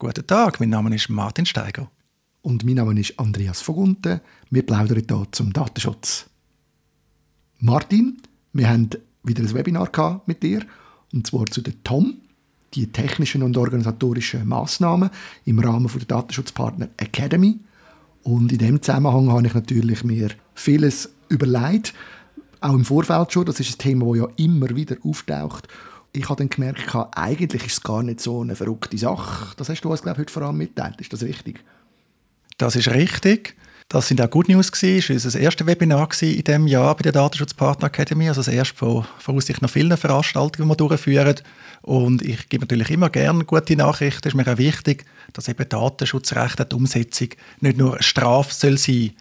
Guten Tag, mein Name ist Martin Steiger. Und mein Name ist Andreas Vogunten. Wir plaudern hier zum Datenschutz. Martin, wir haben wieder ein Webinar mit dir, und zwar zu der TOM, die technischen und organisatorischen Massnahmen im Rahmen der Datenschutzpartner Academy. Und in dem Zusammenhang habe ich natürlich mir vieles überlegt, auch im Vorfeld schon. Das ist ein Thema, das ja immer wieder auftaucht ich habe dann gemerkt, eigentlich ist es gar nicht so eine verrückte Sache. Das hast du uns, glaube ich, heute vor allem mitteilt. Ist das richtig? Das ist richtig. Das sind auch Good News. Das war unser erstes Webinar in diesem Jahr bei der Datenschutzpartner Academy. Also das erste von voraussichtlich noch vielen Veranstaltungen, die wir durchführen. Und ich gebe natürlich immer gerne gute Nachrichten. Es ist mir auch wichtig, dass eben Datenschutzrecht, die Umsetzung nicht nur eine Strafe soll sein.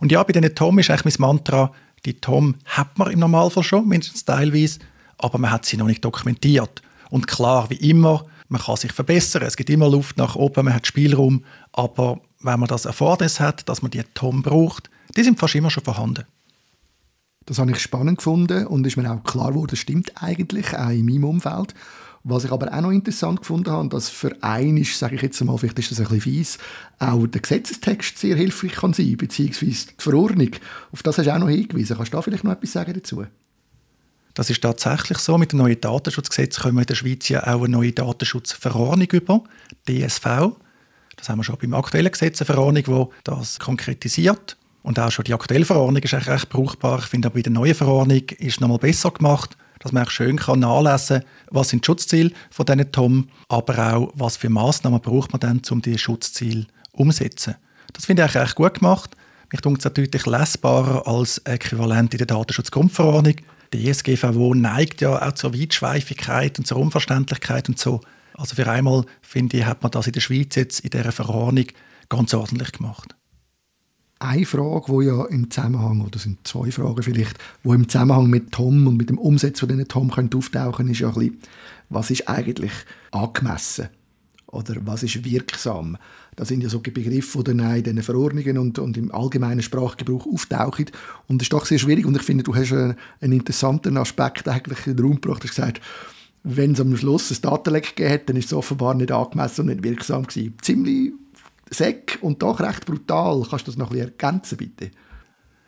Und ja, bei diesen TOM ist eigentlich mein Mantra, die TOM hat man im Normalfall schon, mindestens teilweise aber man hat sie noch nicht dokumentiert. Und klar, wie immer, man kann sich verbessern. Es gibt immer Luft nach oben, man hat Spielraum. Aber wenn man das Erfordernis hat, dass man die TOM braucht, die sind fast immer schon vorhanden. Das habe ich spannend gefunden und ist mir auch klar geworden, das stimmt eigentlich, auch in meinem Umfeld. Was ich aber auch noch interessant gefunden habe, dass für einen ist, sage ich jetzt mal, vielleicht ist das ein bisschen fies, auch der Gesetzestext sehr hilfreich kann sein, beziehungsweise die Verordnung. Auf das hast du auch noch hingewiesen. Kannst du da vielleicht noch etwas sagen dazu? Das ist tatsächlich so. Mit dem neuen Datenschutzgesetz kommen wir in der Schweiz ja auch eine neue Datenschutzverordnung über, DSV. Das haben wir schon beim aktuellen Gesetz, eine Verordnung, die das konkretisiert. Und auch schon die aktuelle Verordnung ist eigentlich recht brauchbar. Ich finde aber bei der neuen Verordnung ist es nochmal besser gemacht, dass man auch schön kann nachlesen kann, was sind die Schutzziele von diesen TOM, aber auch, was für Massnahmen braucht man dann, um diese Schutzziele umzusetzen. Das finde ich eigentlich recht gut gemacht. Mich denke es deutlich lesbarer als Äquivalent in der Datenschutzgrundverordnung die ESGVO neigt ja auch zur Weitschweifigkeit und zur Unverständlichkeit und so. Also für einmal, finde ich, hat man das in der Schweiz jetzt in dieser Verordnung ganz ordentlich gemacht. Eine Frage, wo ja im Zusammenhang, oder sind zwei Fragen vielleicht, wo im Zusammenhang mit Tom und mit dem Umsetzen von diesen Tom auftauchen, ist ja ein bisschen, was ist eigentlich angemessen? Oder was ist wirksam? Das sind ja so Begriffe, die dann in diesen Verordnungen und, und im allgemeinen Sprachgebrauch auftauchen. Und das ist doch sehr schwierig. Und ich finde, du hast einen, einen interessanten Aspekt eigentlich in den Raum gebracht. Du hast gesagt, wenn es am Schluss ein Datenleck gegeben dann ist es offenbar nicht angemessen und nicht wirksam gewesen. Ziemlich säck und doch recht brutal. Kannst du das noch ein bisschen ergänzen, bitte?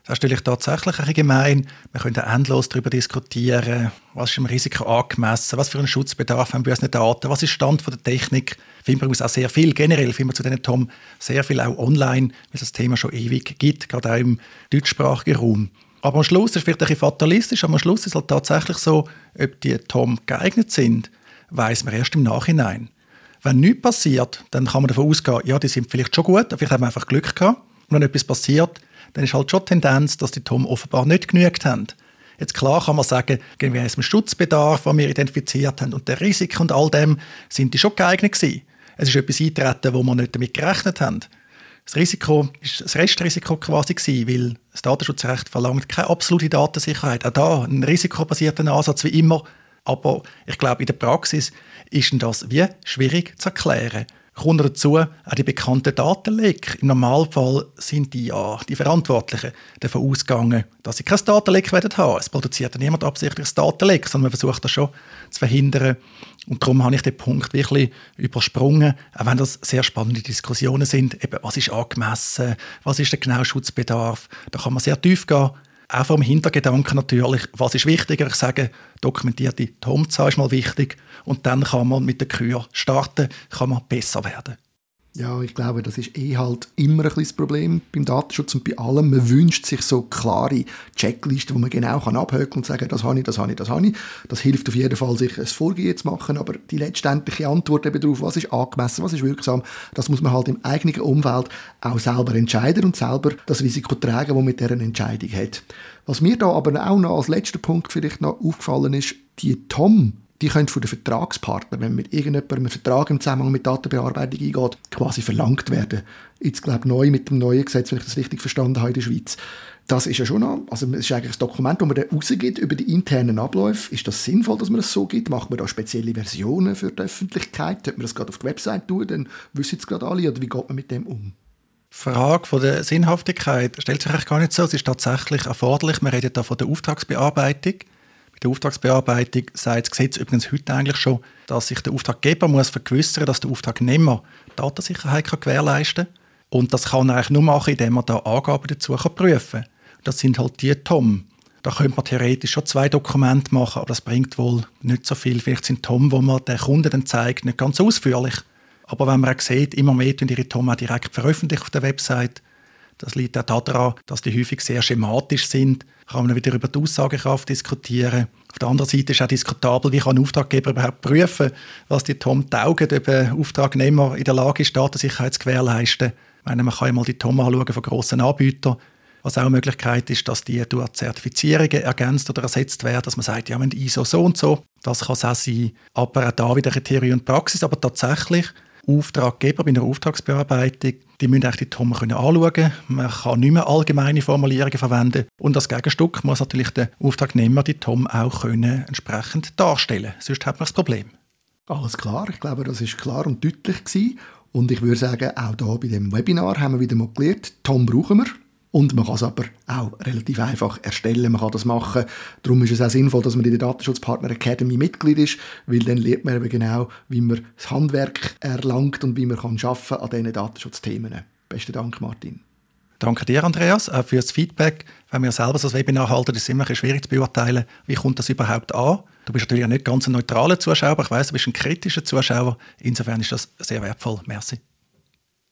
Das ist natürlich tatsächlich ein gemein. Wir können endlos darüber diskutieren, was ist im Risiko angemessen, was für einen Schutzbedarf haben wir unseren Daten, was ist Stand von der Technik. Finden wir auch sehr viel, generell finden wir zu diesen Tom sehr viel auch online, weil es das Thema schon ewig gibt, gerade auch im deutschsprachigen Raum. Aber am Schluss, ist vielleicht ein bisschen fatalistisch, aber am Schluss ist es halt tatsächlich so, ob die Tom geeignet sind, weiß man erst im Nachhinein. Wenn nichts passiert, dann kann man davon ausgehen, ja, die sind vielleicht schon gut, vielleicht haben wir einfach Glück gehabt. Und wenn etwas passiert, dann ist halt schon die Tendenz, dass die TOM offenbar nicht genügt haben. Jetzt klar kann man sagen, gemäß dem Schutzbedarf, den wir identifiziert haben und der Risiken und all dem, sind die schon geeignet gewesen. Es ist etwas eintreten, wo wir nicht damit gerechnet haben. Das Risiko ist das Restrisiko quasi gewesen, weil das Datenschutzrecht verlangt keine absolute Datensicherheit. Auch da ein risikobasierter Ansatz wie immer. Aber ich glaube, in der Praxis ist das wie schwierig zu erklären kommt dazu auch die bekannten Datenleck. Im Normalfall sind die ja die Verantwortlichen davon ausgegangen, dass sie kein Datenleck haben werden Es produziert ja niemand absichtlich das Datenleck, sondern man versucht das schon zu verhindern. Und darum habe ich den Punkt wirklich übersprungen, auch wenn das sehr spannende Diskussionen sind. Eben, was ist angemessen? Was ist der genaue Schutzbedarf? Da kann man sehr tief gehen. Auch vom Hintergedanken natürlich, was ist wichtiger? Ich sage, dokumentierte Tomzahl ist mal wichtig und dann kann man mit der Kür starten, kann man besser werden. Ja, ich glaube, das ist eh halt immer ein das Problem beim Datenschutz und bei allem. Man wünscht sich so klare Checklisten, wo man genau kann und sagen, das habe ich, das habe ich, das habe ich. Das hilft auf jeden Fall, sich ein Vorgehen zu machen, aber die letztendliche Antwort eben darauf, was ist angemessen, was ist wirksam, das muss man halt im eigenen Umfeld auch selber entscheiden und selber das Risiko tragen, das man mit dieser Entscheidung hat. Was mir da aber auch noch als letzter Punkt vielleicht noch aufgefallen ist, die TOM die können von den Vertragspartnern, wenn mit irgendjemandem einen Vertrag im Zusammenhang mit Datenbearbeitung eingeht, quasi verlangt werden. Jetzt glaube ich neu mit dem neuen Gesetz, wenn ich das richtig verstanden habe in der Schweiz. Das ist ja schon noch, also es ist eigentlich ein Dokument, das man dann rausgibt über die internen Abläufe. Ist das sinnvoll, dass man das so gibt? Macht man da spezielle Versionen für die Öffentlichkeit? Sollte man das gerade auf die Website tun? Dann wissen es gerade alle. Oder wie geht man mit dem um? Die Frage von der Sinnhaftigkeit stellt sich eigentlich gar nicht so. Es ist tatsächlich erforderlich. Wir reden da von der Auftragsbearbeitung Bei der Auftragsbearbeitung sagt das Gesetz übrigens heute eigentlich schon, dass sich der Auftraggeber muss vergewissern dass der Auftragnehmer Datensicherheit kann gewährleisten kann. Und das kann er eigentlich nur machen, indem er da Angaben dazu kann prüfen kann. Das sind halt die TOM. Da könnte man theoretisch schon zwei Dokumente machen, aber das bringt wohl nicht so viel. Vielleicht sind TOM, wo man den Kunden dann zeigt, nicht ganz ausführlich. Aber wenn man sieht, immer mehr tun ihre TOM auch direkt veröffentlicht auf der Website. Das liegt auch daran, dass die häufig sehr schematisch sind. Kann man wieder über die Aussagekraft diskutieren. Auf der anderen Seite ist auch diskutabel, wie kann ein Auftraggeber überhaupt prüfen, was die TOM taugen, ob ein Auftragnehmer in der Lage ist, Datensicherheit zu gewährleisten. Ich meine, man kann ja mal die TOM anschauen von grossen Anbietern was auch eine Möglichkeit ist, dass die durch Zertifizierungen ergänzt oder ersetzt werden, dass man sagt, ja, wir haben ISO so und so. Das kann es auch sein. Aber auch da wieder Theorie und Praxis. Aber tatsächlich, Auftraggeber bei einer Auftragsbearbeitung, die müssen eigentlich die anschauen können. Man kann nicht mehr allgemeine Formulierungen verwenden. Und als Gegenstück muss natürlich der Auftragnehmer die TOM auch können entsprechend darstellen Sonst hat man das Problem. Alles klar, ich glaube, das ist klar und deutlich gewesen. Und ich würde sagen, auch hier bei dem Webinar haben wir wieder mal gelernt, TOM brauchen wir. Und man kann es aber auch relativ einfach erstellen, man kann das machen. Darum ist es auch sinnvoll, dass man in der Datenschutzpartner Academy Mitglied ist, weil dann lernt man eben genau, wie man das Handwerk erlangt und wie man kann arbeiten an diesen Datenschutzthemen. Besten Dank, Martin. Danke dir, Andreas, auch für das Feedback. Wenn wir selber so Webinar halten, ist es immer schwierig zu beurteilen, wie kommt das überhaupt an. Du bist natürlich nicht ganz ein neutraler Zuschauer, ich weiß, du bist ein kritischer Zuschauer. Insofern ist das sehr wertvoll. Merci.